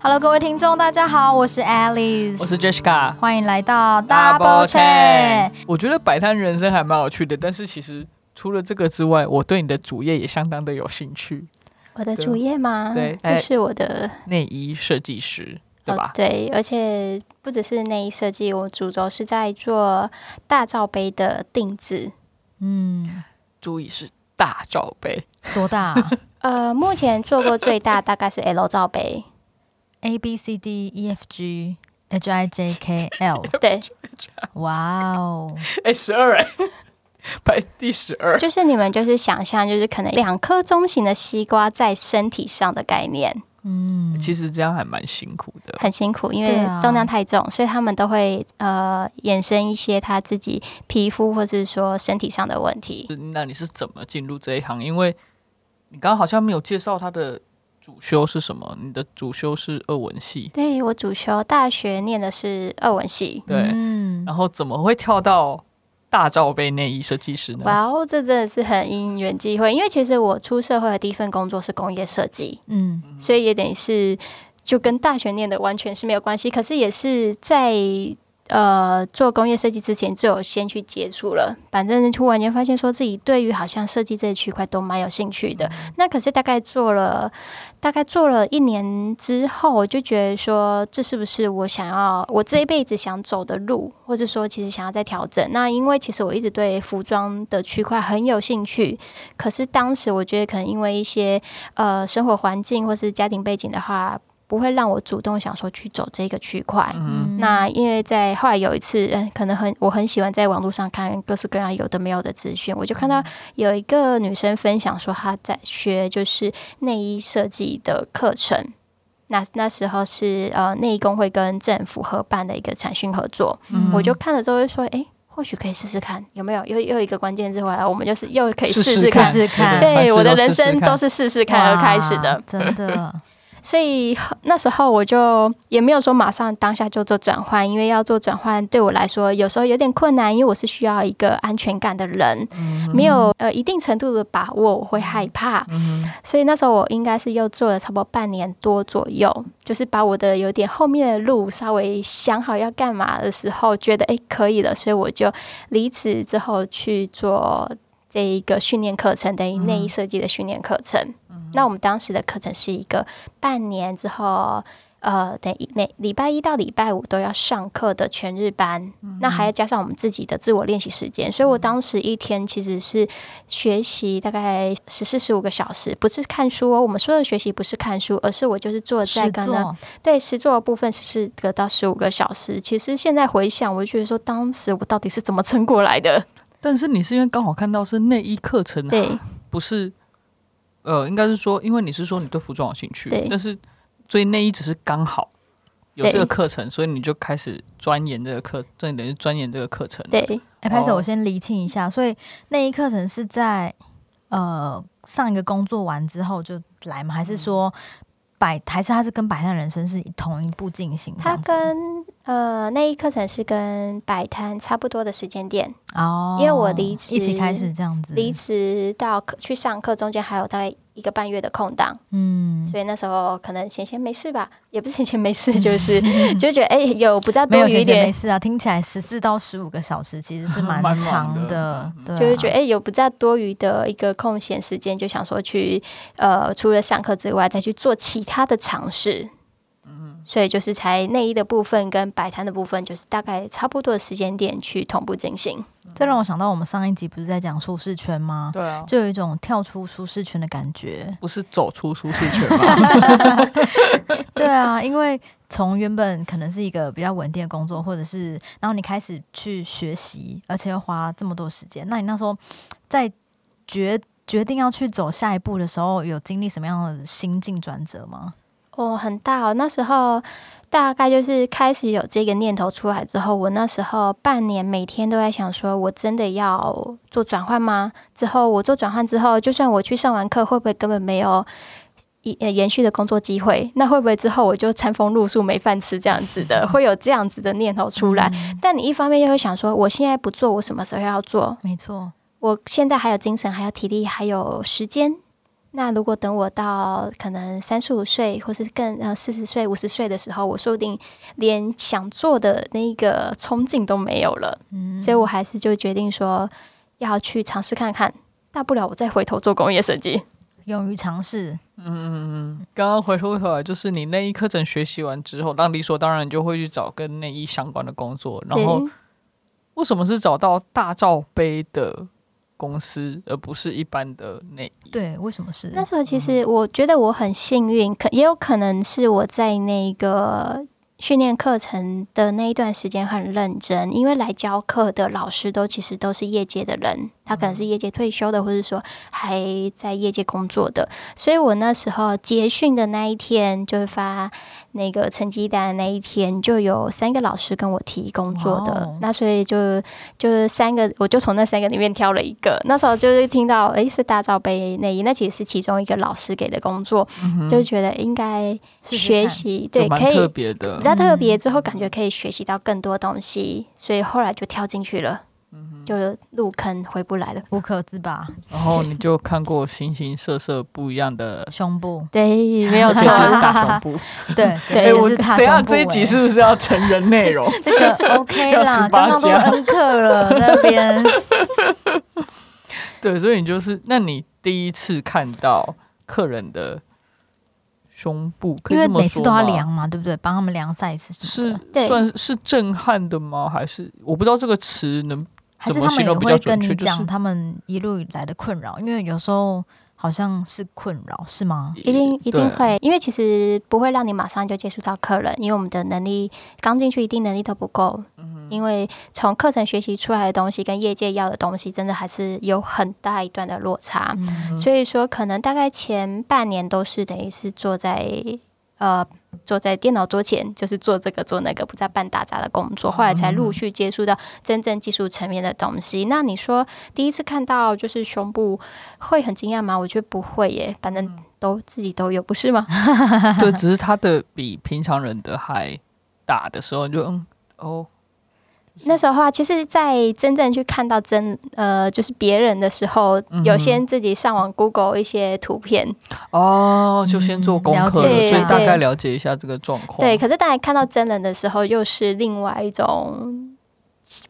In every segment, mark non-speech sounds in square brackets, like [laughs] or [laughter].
Hello，各位听众，大家好，我是 Alice，我是 Jessica，欢迎来到 Double Check。我觉得摆摊人生还蛮有趣的，但是其实除了这个之外，我对你的主业也相当的有兴趣。我的主业吗？对，就是我的内衣设计师，对吧？对，而且不只是内衣设计，我主轴是在做大罩杯的定制。嗯，注意是大罩杯，多大？呃，目前做过最大大概是 L 罩杯，A B C D E F G H I J K L。[laughs] 对，哇哦，[laughs] 哎，十二哎。[laughs] 排第十二，就是你们就是想象，就是可能两颗中型的西瓜在身体上的概念。嗯，其实这样还蛮辛苦的，很辛苦，因为重量太重，所以他们都会呃衍生一些他自己皮肤或者是说身体上的问题。那你是怎么进入这一行？因为你刚刚好像没有介绍他的主修是什么？你的主修是二文系？对我主修大学念的是二文系。对，然后怎么会跳到？大罩杯内衣设计师呢？哇哦，这真的是很因缘际会，因为其实我出社会的第一份工作是工业设计，嗯，所以也等于是就跟大学念的完全是没有关系，可是也是在。呃，做工业设计之前就有先去接触了，反正突然间发现说自己对于好像设计这一区块都蛮有兴趣的。那可是大概做了大概做了一年之后，我就觉得说这是不是我想要我这一辈子想走的路，或者说其实想要再调整。那因为其实我一直对服装的区块很有兴趣，可是当时我觉得可能因为一些呃生活环境或是家庭背景的话。不会让我主动想说去走这个区块。那因为在后来有一次，嗯，可能很我很喜欢在网络上看各式各样有的没有的资讯，我就看到有一个女生分享说她在学就是内衣设计的课程。那那时候是呃内衣工会跟政府合办的一个产训合作，我就看了之后就说，哎，或许可以试试看有没有？又又一个关键字回来，我们就是又可以试试看，试试看。对，我的人生都是试试看而开始的，真的。所以那时候我就也没有说马上当下就做转换，因为要做转换对我来说有时候有点困难，因为我是需要一个安全感的人，没有呃一定程度的把握，我会害怕。所以那时候我应该是又做了差不多半年多左右，就是把我的有点后面的路稍微想好要干嘛的时候，觉得哎可以了，所以我就离职之后去做。这一个训练课程等于内衣设计的训练课程。那我们当时的课程是一个半年之后，呃，等于每礼拜一到礼拜五都要上课的全日班。那还要加上我们自己的自我练习时间，所以我当时一天其实是学习大概十四十五个小时，不是看书哦。我们说的学习不是看书，而是我就是坐在刚刚对实做的部分是得到十五个小时。其实现在回想，我就觉得说，当时我到底是怎么撑过来的？但是你是因为刚好看到是内衣课程，对，不是，呃，应该是说，因为你是说你对服装有兴趣，但是所以内衣只是刚好有这个课程，所以你就开始钻研这个课，这等于钻研这个课程。对，哎，拍手，我先厘清一下，所以内衣课程是在呃上一个工作完之后就来吗？还是说摆还是它是跟摆摊人生是同一步进行？它跟呃，那一课程是跟摆摊差不多的时间点哦，因为我离职一起开始这样子，离职到去上课中间还有大概一个半月的空档，嗯，所以那时候可能闲闲没事吧，也不是闲闲没事，就是 [laughs] 就觉得哎，有不知道多余一点没事啊，听起来十四到十五个小时其实是 [laughs] 蛮长的，对就是觉得哎，有不知道多余的一个空闲时间，就想说去呃，除了上课之外，再去做其他的尝试。所以就是才内衣的部分跟摆摊的部分，就是大概差不多的时间点去同步进行。这让我想到我们上一集不是在讲舒适圈吗？对啊，就有一种跳出舒适圈的感觉。不是走出舒适圈吗？[laughs] 对啊，因为从原本可能是一个比较稳定的工作，或者是然后你开始去学习，而且要花这么多时间，那你那时候在决决定要去走下一步的时候，有经历什么样的心境转折吗？哦，很大哦！那时候大概就是开始有这个念头出来之后，我那时候半年每天都在想，说我真的要做转换吗？之后我做转换之后，就算我去上完课，会不会根本没有延延续的工作机会？那会不会之后我就餐风露宿没饭吃这样子的？会有这样子的念头出来？但你一方面又会想说，我现在不做，我什么时候要做？没错，我现在还有精神，还有体力，还有时间。那如果等我到可能三十五岁，或是更呃四十岁、五十岁的时候，我说不定连想做的那个冲劲都没有了。嗯，所以我还是就决定说要去尝试看看，大不了我再回头做工业设计，勇于尝试。嗯嗯嗯。刚刚回头回来，就是你内衣课程学习完之后，那理所当然就会去找跟内衣相关的工作。然后为什么是找到大罩杯的？公司，而不是一般的内衣。对，为什么是那时候？其实我觉得我很幸运，可也有可能是我在那个。训练课程的那一段时间很认真，因为来教课的老师都其实都是业界的人，他可能是业界退休的，或者说还在业界工作的。所以我那时候结训的那一天，就是发那个成绩单的那一天，就有三个老师跟我提工作的。那所以就就是三个，我就从那三个里面挑了一个。那时候就是听到，哎，是大罩杯内衣，那其实是其中一个老师给的工作，就觉得应该学习，对，可以特别的。较特别之后，感觉可以学习到更多东西，所以后来就跳进去了，就入坑回不来了，无可自拔。然后你就看过形形色色不一样的胸部，对，没有错，大胸部，对 [laughs] 对，[laughs] 我等下这一集是不是要成人内容？[laughs] 这个 OK 啦，刚刚都恩课了那边。对，所以你就是，那你第一次看到客人的。胸部，因为每次都要量嘛，对不对？帮他们量 size 是算是震撼的吗？还是我不知道这个词能怎么形容比较准确？讲他们一路以来的困扰，因为有时候。好像是困扰是吗？一定一定会，因为其实不会让你马上就接触到客人，因为我们的能力刚进去，一定能力都不够。嗯，因为从课程学习出来的东西跟业界要的东西，真的还是有很大一段的落差。所以说，可能大概前半年都是等于是坐在。呃，坐在电脑桌前，就是做这个做那个，不再办打杂的工作。后来才陆续接触到真正技术层面的东西。那你说第一次看到就是胸部会很惊讶吗？我觉得不会耶，反正都自己都有，不是吗？[laughs] 对，只是他的比平常人的还大的时候，就嗯哦。那时候啊，其实，在真正去看到真呃，就是别人的时候，有先自己上网 Google 一些图片哦，就先做功课，所以大概了解一下这个状况。对，可是大家看到真人的时候，又是另外一种。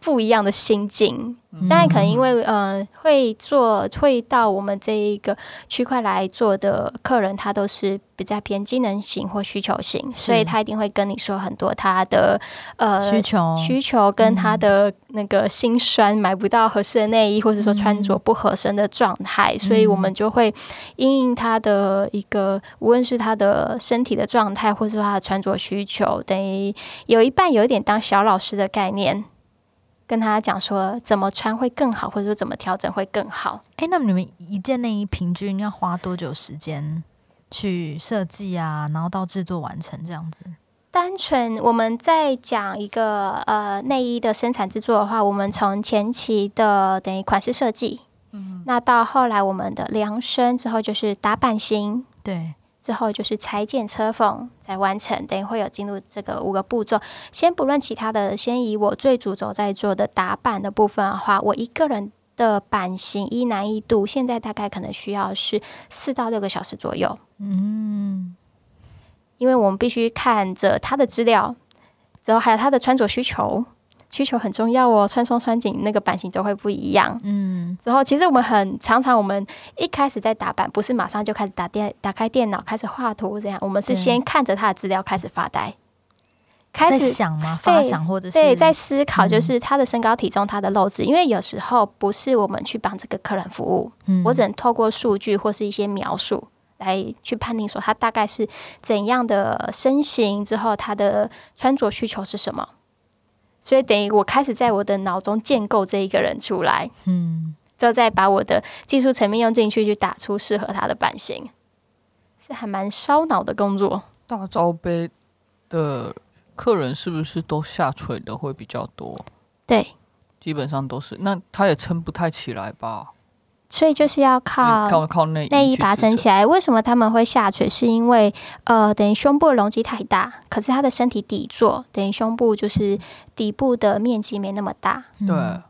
不一样的心境，当然可能因为呃会做会到我们这一个区块来做的客人，他都是比较偏机能型或需求型，所以他一定会跟你说很多他的呃需求。需求跟他的那个心酸，买不到合适的内衣，或者说穿着不合身的状态，所以我们就会因应他的一个，无论是他的身体的状态，或者说他的穿着需求，等于有一半有一点当小老师的概念。跟他讲说怎么穿会更好，或者说怎么调整会更好。哎，那你们一件内衣平均要花多久时间去设计啊？然后到制作完成这样子？单纯我们在讲一个呃内衣的生产制作的话，我们从前期的等于款式设计，嗯，那到后来我们的量身之后就是打版型，对。之后就是裁剪车缝再完成，等于会有进入这个五个步骤。先不论其他的，先以我最主轴在做的打版的部分的话，我一个人的版型一难易度，现在大概可能需要是四到六个小时左右。嗯，因为我们必须看着他的资料，之后还有他的穿着需求。需求很重要哦，穿松穿紧那个版型都会不一样。嗯，之后其实我们很常常，我们一开始在打版，不是马上就开始打电打开电脑开始画图这样，我们是先看着他的资料开始发呆，开始想吗？发想或者是对，在思考就是他的身高体重、他的漏子，因为有时候不是我们去帮这个客人服务，我只能透过数据或是一些描述来去判定说他大概是怎样的身形，之后他的穿着需求是什么。所以等于我开始在我的脑中建构这一个人出来，嗯，就再把我的技术层面用进去，去打出适合他的版型，是还蛮烧脑的工作。大招杯的客人是不是都下垂的会比较多？对，基本上都是。那他也撑不太起来吧？所以就是要靠靠内内衣把撑起来。为什么他们会下垂？是因为呃，等于胸部的容积太大，可是他的身体底座等于胸部就是底部的面积没那么大。对，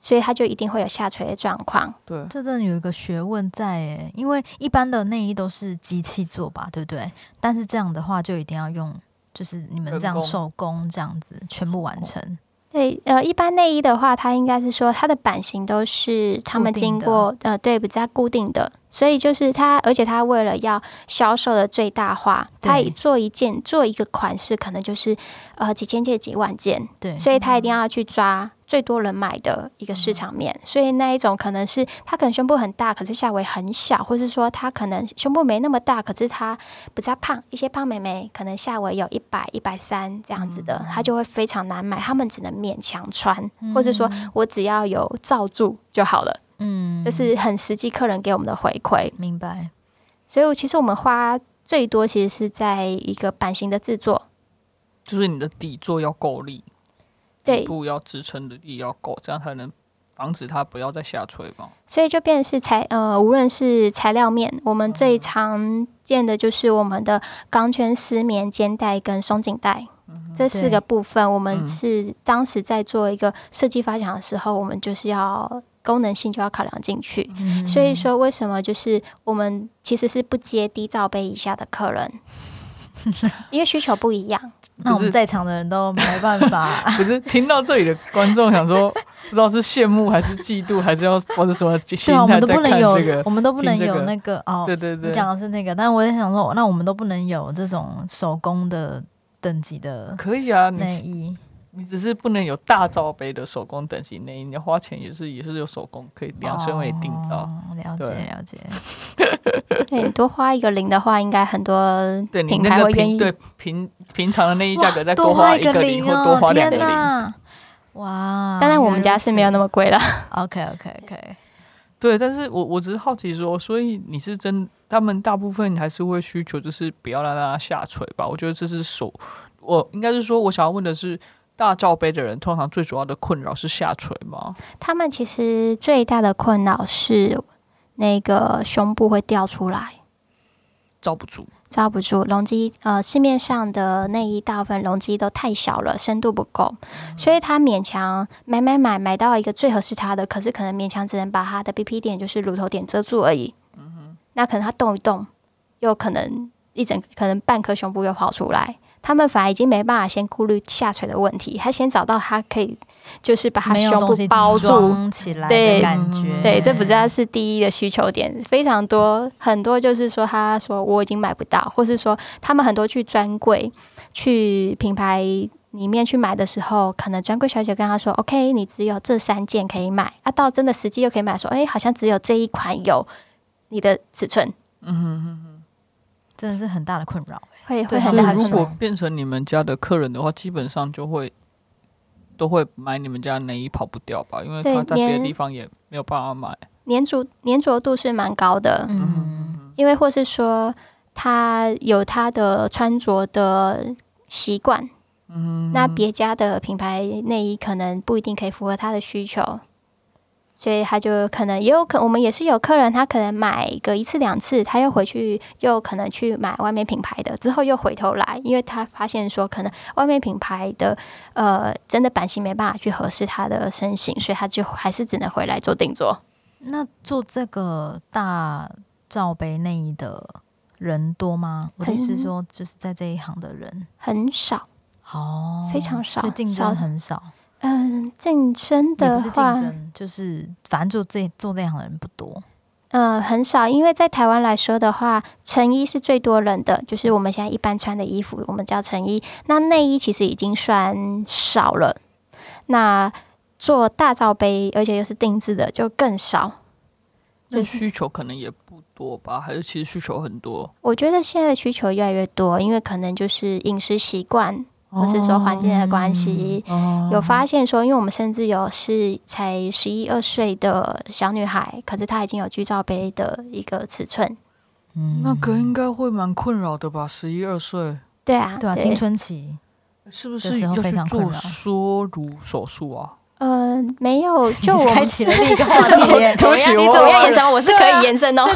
所以他就一定会有下垂的状况。对，这真的有一个学问在诶，因为一般的内衣都是机器做吧，对不对？但是这样的话就一定要用，就是你们这样手工这样子全部完成。对，呃，一般内衣的话，它应该是说它的版型都是他们经过呃，对，比较固定的，所以就是它，而且它为了要销售的最大化，它做一件做一个款式，可能就是呃几千件几万件，对，所以它一定要去抓。最多人买的一个市场面，所以那一种可能是他可能胸部很大，可是下围很小，或是说他可能胸部没那么大，可是他比较胖，一些胖妹妹可能下围有一百、一百三这样子的，他就会非常难买，他们只能勉强穿，或者说我只要有罩住就好了。嗯，这是很实际客人给我们的回馈。明白。所以其实我们花最多其实是在一个版型的制作，就是你的底座要够力。对，布要支撑的力要够，这样才能防止它不要再下垂嘛。所以就变是材呃，无论是材料面，我们最常见的就是我们的钢圈、丝棉、肩带跟松紧带这四个部分。我们是当时在做一个设计发想的时候，我们就是要功能性就要考量进去。所以说，为什么就是我们其实是不接低罩杯以下的客人。[laughs] 因为需求不一样，[laughs] 那我们在场的人都没办法。[laughs] 不是听到这里的观众想说，不知道是羡慕还是嫉妒，还是要或者什么心态在看这个？我们都不能有那个哦。对对对，讲的是那个，但我也想说，那我们都不能有这种手工的等级的，可以啊，内衣。你只是不能有大罩杯的手工等级内衣，你要花钱也是也是有手工可以量身为定造。了解了解。对，[laughs] 多花一个零的话，应该很多对品牌会愿意。对平平常的内衣价格再多花一个零或多花两个零。哇！当然我们家是没有那么贵了。OK OK OK。对，但是我我只是好奇说，所以你是真他们大部分还是会需求，就是不要让它下垂吧？我觉得这是手，我应该是说我想要问的是。大罩杯的人通常最主要的困扰是下垂吗？他们其实最大的困扰是那个胸部会掉出来，罩不住，罩不住。容积呃，市面上的内衣大部分容积都太小了，深度不够，所以他勉强买买买买到一个最合适他的，可是可能勉强只能把他的 BP 点就是乳头点遮住而已。嗯哼，那可能他动一动，又可能一整可能半颗胸部又跑出来。他们反而已经没办法先顾虑下垂的问题，他先找到他可以，就是把他胸部包住起来的感觉。对，这不知道是第一的需求点，非常多很多，就是说他说我已经买不到，或是说他们很多去专柜、去品牌里面去买的时候，可能专柜小姐跟他说：“OK，你只有这三件可以买。”啊，到真的实际又可以买，说：“哎，好像只有这一款有你的尺寸。”嗯哼哼哼，真的是很大的困扰。会会很大。如果变成你们家的客人的话，基本上就会都会买你们家内衣，跑不掉吧？因为他在别的地方也没有办法买。粘着粘着度是蛮高的，嗯，因为或是说他有他的穿着的习惯，嗯，那别家的品牌内衣可能不一定可以符合他的需求。所以他就可能也有可，我们也是有客人，他可能买个一次两次，他又回去又可能去买外面品牌的，之后又回头来，因为他发现说可能外面品牌的呃真的版型没办法去合适他的身形，所以他就还是只能回来做定做。那做这个大罩杯内衣的人多吗？我的意思说，就是在这一行的人很少哦，非常少，竞争很少。嗯，竞争的话，就是反正做这做这行的人不多。嗯，很少，因为在台湾来说的话，成衣是最多人的，就是我们现在一般穿的衣服，我们叫成衣。那内衣其实已经算少了。那做大罩杯，而且又是定制的，就更少。那需求可能也不多吧？还是其实需求很多？我觉得现在的需求越来越多，因为可能就是饮食习惯。或是说环境的关系，有发现说，因为我们甚至有是才十一二岁的小女孩，可是她已经有剧照杯的一个尺寸。嗯，那个应该会蛮困扰的吧？十一二岁，对啊，对啊，青春期是不是要去做缩乳手术啊？呃，没有，就我开启了另一个话题。[laughs] 对不起，你怎么样延伸？我是可以延伸哦，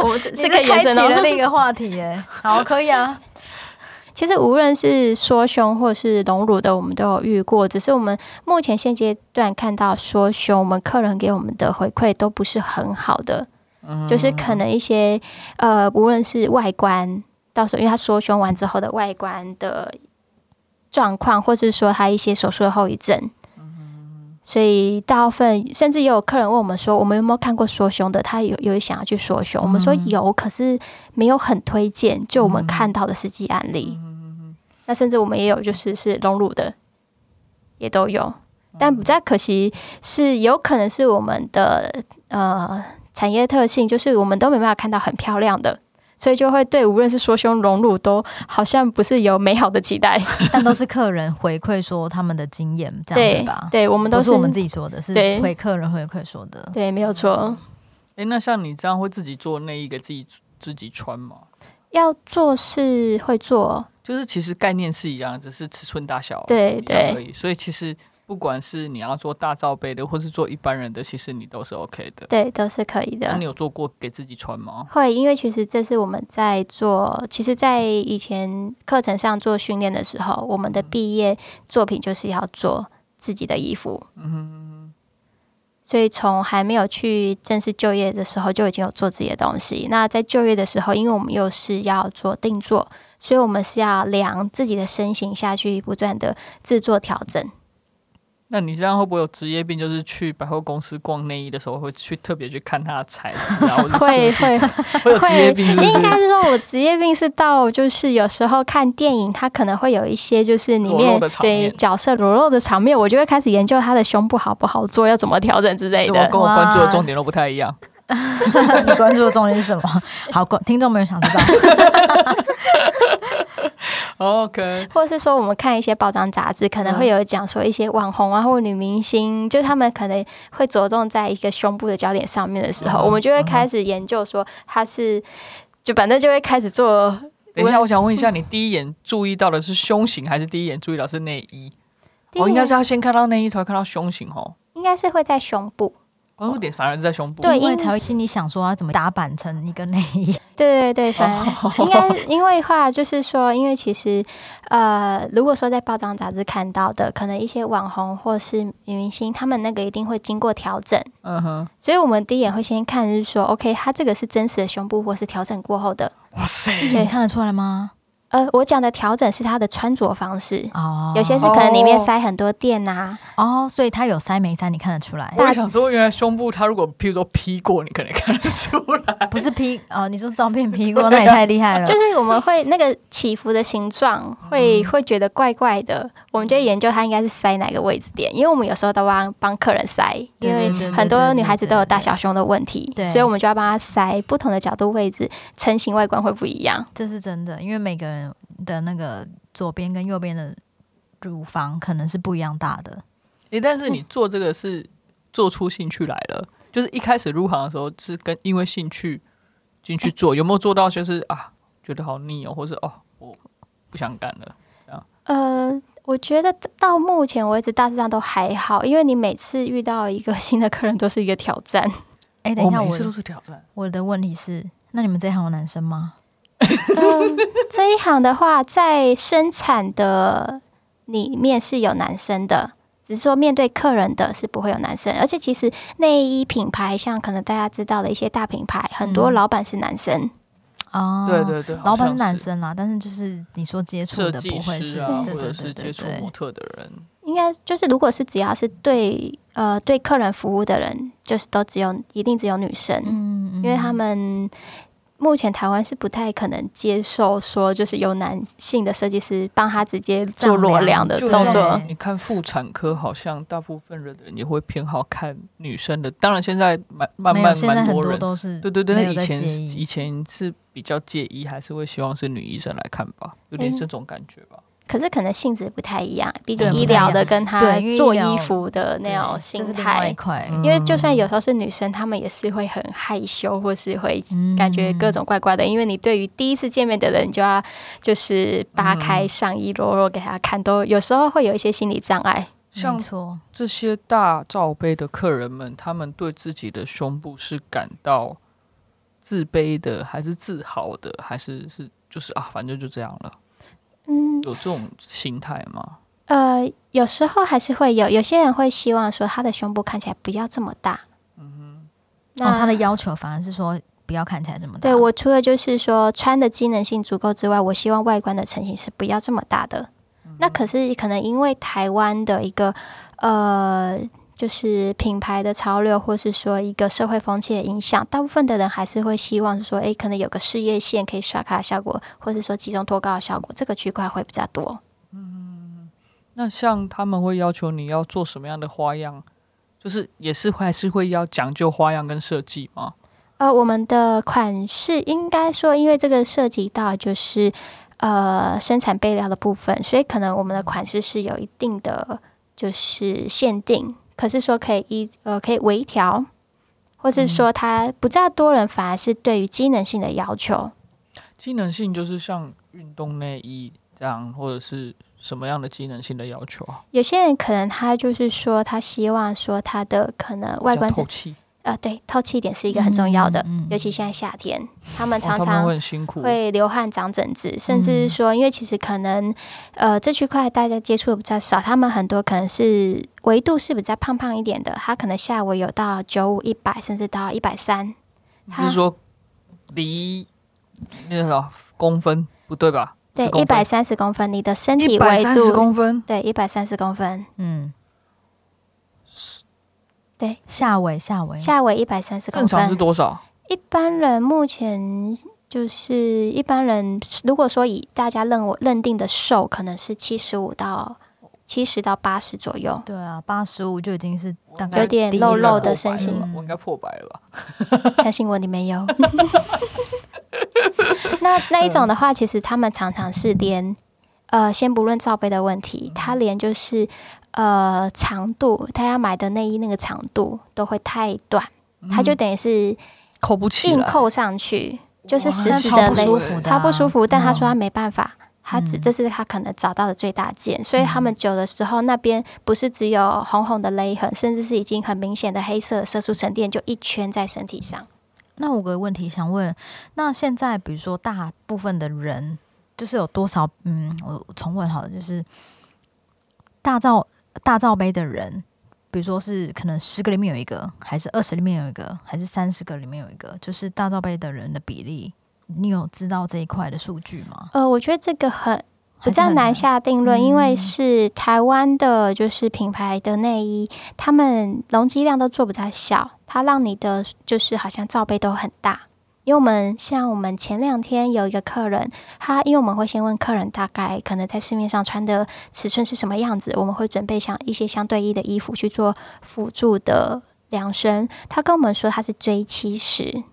我们是可以延伸了另一个话题耶。好，可以啊。其实无论是缩胸或是隆乳的，我们都有遇过。只是我们目前现阶段看到缩胸，我们客人给我们的回馈都不是很好的，就是可能一些呃，无论是外观，到时候因为他缩胸完之后的外观的状况，或者是说他一些手术的后遗症。所以大部分甚至也有客人问我们说，我们有没有看过缩胸的？他有有想要去缩胸，我们说有，可是没有很推荐。就我们看到的实际案例，那甚至我们也有就是是隆乳的，也都有。但比较可惜是，有可能是我们的呃产业特性，就是我们都没办法看到很漂亮的。所以就会对无论是说胸隆乳都好像不是有美好的期待，[laughs] 但都是客人回馈说他们的经验这样对吧？对，我们都是我们自己说的，是回客人回馈说的。对，没有错。哎，那像你这样会自己做内衣给自己自己穿吗？要做是会做，就是其实概念是一样，只是尺寸大小对对，所以其实。不管是你要做大罩杯的，或是做一般人的，其实你都是 OK 的。对，都是可以的。那你有做过给自己穿吗？会，因为其实这是我们在做，其实，在以前课程上做训练的时候，我们的毕业作品就是要做自己的衣服。嗯哼。所以从还没有去正式就业的时候，就已经有做自己的东西。那在就业的时候，因为我们又是要做定做，所以我们是要量自己的身形下去，不断的制作调整。那你这样会不会有职业病？就是去百货公司逛内衣的时候，会去特别去看它的材质啊，或者会会 [laughs] 会有职业病？应该是说，我职业病是到就是有时候看电影，它可能会有一些就是里面对角色裸露的场面，我就会开始研究他的胸部好不好做，要怎么调整之类的。跟我关注的重点都不太一样。[laughs] 你关注的重点是什么？好，听众没有想知道。[laughs] [laughs] OK，或者是说，我们看一些报章杂志，可能会有讲说一些网红啊，或女明星，就他们可能会着重在一个胸部的焦点上面的时候，我们就会开始研究说，他是就反正就会开始做。等一下，我想问一下，你第一眼注意到的是胸型，还是第一眼注意到是内衣？我应该是要先看到内衣，才会看到胸型哦。应该是会在胸部。关注点反而是在胸部，对，因为才会心里想说要怎么打版成一个内衣。[laughs] 对对对，反应该因为话就是说，因为其实呃，如果说在报章杂志看到的，可能一些网红或是女明星，他们那个一定会经过调整。嗯哼，所以我们第一眼会先看，就是说，OK，他这个是真实的胸部，或是调整过后的。哇塞，可以看得出来吗？呃，我讲的调整是他的穿着方式哦，有些是可能里面塞很多垫呐，哦，所以他有塞没塞，你看得出来。我想说，原来胸部他如果譬如说 P 过，你可能看得出来，不是 P 哦，你说照片 P 过，[laughs] 那也太厉害了。就是我们会那个起伏的形状，会会觉得怪怪的，我们就研究它应该是塞哪个位置点，因为我们有时候都帮帮客人塞，因为很多女孩子都有大小胸的问题，所以我们就要帮她塞不同的角度位置，成型外观会不一样。这是真的，因为每个人。的那个左边跟右边的乳房可能是不一样大的，诶，但是你做这个是做出兴趣来了，就是一开始入行的时候是跟因为兴趣进去做，有没有做到就是啊觉得好腻哦，或是哦我不想干了这样？呃，我觉得到目前为止大致上都还好，因为你每次遇到一个 [laughs] 新的客人都是一个挑战。哎，等一下，每次都是挑战。我的问题是，那你们这行有男生吗？[laughs] 嗯，这一行的话，在生产的里面是有男生的，只是说面对客人的是不会有男生。而且其实内衣品牌，像可能大家知道的一些大品牌，很多老板是男生。哦，对对对，老板是男生啦，但是就是你说接触的不会是，或者是接触模特的人，应该就是如果是只要是对呃对客人服务的人，就是都只有一定只有女生，嗯，因为他们。目前台湾是不太可能接受说，就是由男性的设计师帮他直接做裸量的动作。你看妇产科，好像大部分人的人也会偏好看女生的。当然，现在蛮慢慢蛮多人都是对对对。以前以前是比较介意，还是会希望是女医生来看吧，有点这种感觉吧。可是可能性质不太一样，毕竟医疗的跟他做衣服的那种心态，因为就算有时候是女生，她们也是会很害羞，或是会感觉各种怪怪的。因为你对于第一次见面的人，就要就是扒开上衣裸裸给他看，都有时候会有一些心理障碍。像这些大罩杯的客人们，他们对自己的胸部是感到自卑的，还是自豪的，还是是就是啊，反正就这样了。嗯，有这种心态吗？呃，有时候还是会有，有些人会希望说他的胸部看起来不要这么大。嗯哼，那他的要求反而是说不要看起来这么大。对我除了就是说穿的机能性足够之外，我希望外观的成型是不要这么大的。那可是可能因为台湾的一个呃，就是品牌的潮流，或是说一个社会风气的影响，大部分的人还是会希望说，诶，可能有个事业线可以刷卡的效果，或是说集中脱高的效果，这个区块会比较多。嗯，那像他们会要求你要做什么样的花样，就是也是还是会要讲究花样跟设计吗？呃，我们的款式应该说，因为这个涉及到就是。呃，生产备料的部分，所以可能我们的款式是有一定的就是限定，可是说可以一呃可以微调，或是说它不在多人反而是对于机能性的要求。机能性就是像运动内衣这样，或者是什么样的机能性的要求啊？有些人可能他就是说他希望说他的可能外观透气。呃，对，透气点是一个很重要的，尤其现在夏天，他们常常会流汗、长疹子，甚至是说，因为其实可能，呃，这区块大家接触的比较少，他们很多可能是维度是比较胖胖一点的，他可能下围有到九五、一百，甚至到一百三。是说离那个公分不对吧？对，一百三十公分，你的身体维度公分，对，一百三十公分，嗯。对，下围下围下围一百三十公分，正常是多少？一般人目前就是一般人，如果说以大家认我认定的瘦，可能是七十五到七十到八十左右。对啊，八十五就已经是大概有点肉肉的身形，我应该破百了吧？[laughs] 相信我，你没有。[laughs] 那那一种的话，其实他们常常是连呃，先不论罩杯的问题，他连就是。呃，长度，他要买的内衣那个长度都会太短，他就等于是扣不起，硬扣上去，就是死死的勒，超不舒服。但他说他没办法，他只这是他可能找到的最大件，所以他们久的时候，那边不是只有红红的勒痕，甚至是已经很明显的黑色色素沉淀，就一圈在身体上。那我有个问题想问，那现在比如说大部分的人，就是有多少？嗯，我重问好了，就是大照。大罩杯的人，比如说是可能十个里面有一个，还是二十里面有一个，还是三十个里面有一个，就是大罩杯的人的比例，你有知道这一块的数据吗？呃，我觉得这个很比较难下定论，因为是台湾的，就是品牌的内衣，他们容积量都做比较小，它让你的就是好像罩杯都很大。因为我们像我们前两天有一个客人，他因为我们会先问客人大概可能在市面上穿的尺寸是什么样子，我们会准备像一些相对应的衣服去做辅助的量身。他跟我们说他是 J 七十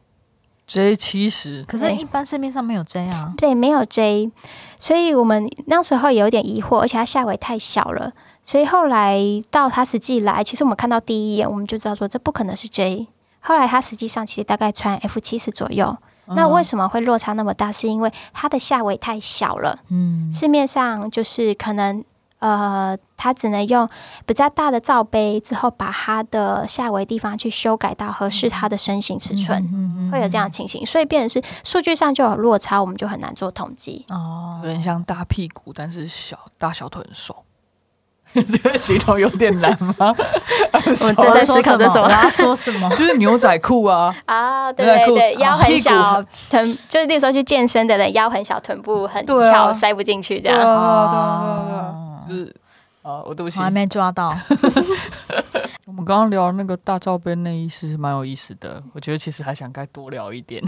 ，J 七十，可是一般市面上没有 J 啊，对，没有 J，所以我们那时候有点疑惑，而且他下围太小了，所以后来到他实际来，其实我们看到第一眼我们就知道说这不可能是 J。后来他实际上其实大概穿 F 七十左右，那为什么会落差那么大？是因为它的下围太小了。嗯，市面上就是可能呃，它只能用比较大的罩杯之后，把它的下围地方去修改到合适它的身形尺寸，会有这样情形，所以变成是数据上就有落差，我们就很难做统计。哦，有点像大屁股，但是小大小腿很瘦。[laughs] 这个形容有点难吗？[laughs] [laughs] 我正在思考着什么？我要说什么？就是牛仔裤啊！啊，对对对，腰很小，臀就是那时候去健身的人，腰很小，臀部很翘，塞不进去这样。对啊，对啊，就是啊，我对不起，我还没抓到。我们刚刚聊那个大罩杯内衣是蛮有意思的，我觉得其实还想该多聊一点。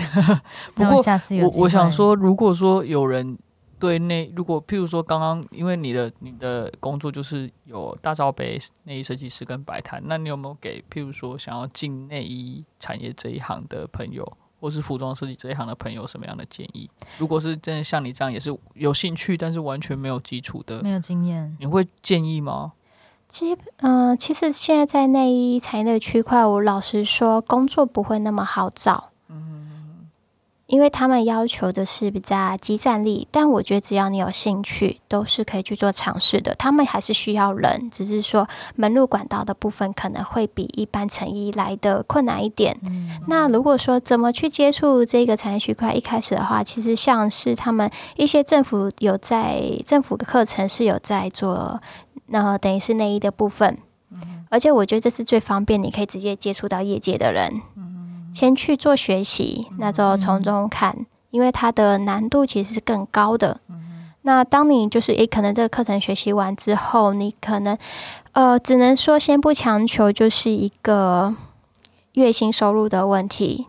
不过下次我我想说，如果说有人。对内，如果譬如说刚刚，因为你的你的工作就是有大罩杯内衣设计师跟摆摊，那你有没有给譬如说想要进内衣产业这一行的朋友，或是服装设计这一行的朋友什么样的建议？如果是真的像你这样也是有兴趣，但是完全没有基础的，没有经验，你会建议吗？基嗯，其实现在在内衣产业的区块，我老实说，工作不会那么好找。因为他们要求的是比较激战力，但我觉得只要你有兴趣，都是可以去做尝试的。他们还是需要人，只是说门路管道的部分可能会比一般成衣来的困难一点。那如果说怎么去接触这个产业区块，一开始的话，其实像是他们一些政府有在政府的课程是有在做，那等于是内衣的部分。而且我觉得这是最方便，你可以直接接触到业界的人。先去做学习，那就从中看，因为它的难度其实是更高的。那当你就是诶，可能这个课程学习完之后，你可能呃，只能说先不强求，就是一个月薪收入的问题。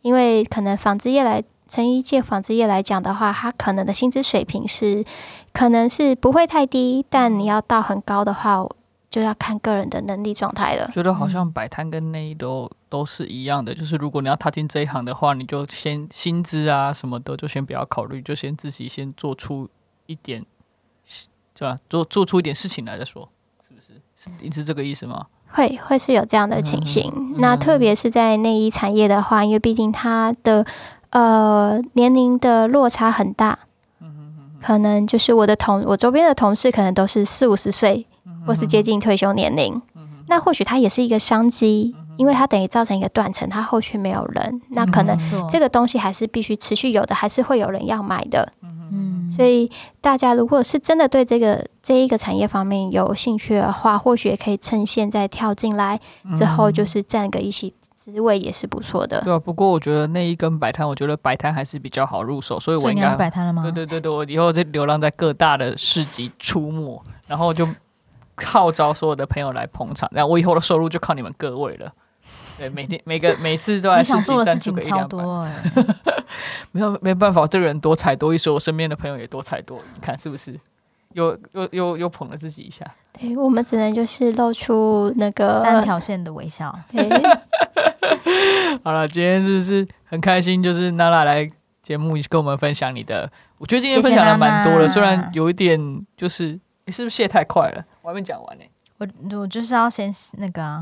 因为可能纺织业来成衣界纺织业来讲的话，它可能的薪资水平是可能是不会太低，但你要到很高的话。就要看个人的能力状态了。觉得好像摆摊跟内衣都都是一样的，就是如果你要踏进这一行的话，你就先薪资啊什么的就先不要考虑，就先自己先做出一点，对吧？做做出一点事情来再说，是不是？是你是这个意思吗？会会是有这样的情形。那特别是在内衣产业的话，因为毕竟它的呃年龄的落差很大，可能就是我的同我周边的同事可能都是四五十岁。或是接近退休年龄，那或许它也是一个商机，因为它等于造成一个断层，它后续没有人，那可能这个东西还是必须持续有的，还是会有人要买的。嗯，所以大家如果是真的对这个这一个产业方面有兴趣的话，或许也可以趁现在跳进来，之后就是占个一席职位也是不错的。对啊，不过我觉得那一根摆摊，我觉得摆摊还是比较好入手，所以我应该摆摊了吗？对对对对，我以后在流浪在各大的市集出没，然后就。号召所有的朋友来捧场，然后我以后的收入就靠你们各位了。[laughs] 对，每天每个每次都在想做的事情超多，[laughs] 没有没办法，这个人多才多艺，所以我身边的朋友也多才多艺。你看是不是？又又又又捧了自己一下。对我们只能就是露出那个三条线的微笑。[laughs] 好了，今天是不是很开心？就是娜娜来节目跟我们分享你的，我觉得今天分享的蛮多的，虽然有一点就是你是不是卸太快了？我还没讲完呢，我我就是要先那个啊，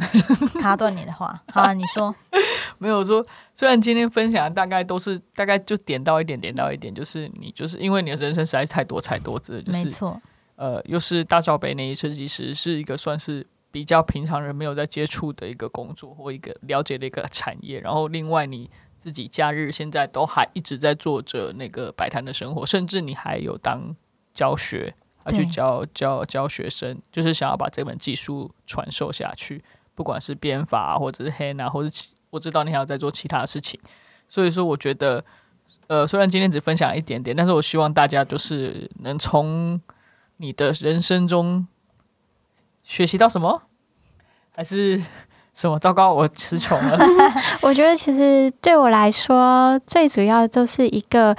卡断你的话。好，你说 [laughs] 没有说，虽然今天分享大概都是大概就点到一点，点到一点，就是你就是因为你的人生实在是太多彩多姿，就是没错。呃，又是大罩杯那一次，其实，是一个算是比较平常人没有在接触的一个工作或一个了解的一个产业。然后另外你自己假日现在都还一直在做着那个摆摊的生活，甚至你还有当教学。啊，去教教教学生，就是想要把这门技术传授下去，不管是编法或者是黑啊，或者我知道你还要在做其他的事情，所以说我觉得，呃，虽然今天只分享一点点，但是我希望大家就是能从你的人生中学习到什么，还是什么？糟糕，我词穷了。[laughs] 我觉得其实对我来说，最主要就是一个。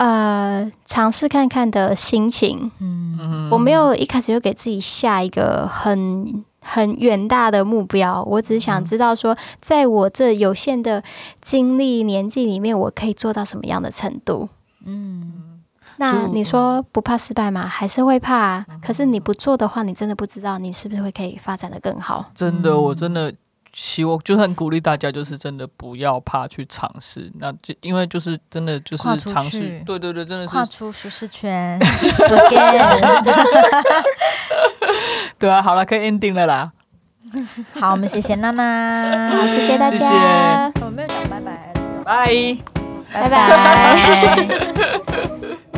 呃，尝试看看的心情，嗯，我没有一开始就给自己下一个很很远大的目标，我只是想知道说，在我这有限的经历年纪里面，我可以做到什么样的程度，嗯，那你说不怕失败吗？还是会怕？可是你不做的话，你真的不知道你是不是会可以发展的更好。真的，我真的。希望就很鼓励大家，就是真的不要怕去尝试。那就因为就是真的就是尝试，对对对，真的是跨出舒适圈。[laughs] 对啊，好了，可以 ending 了啦。[laughs] 好，我们谢谢娜娜，[laughs] 好，谢谢大家。我没有讲拜拜，拜拜拜拜。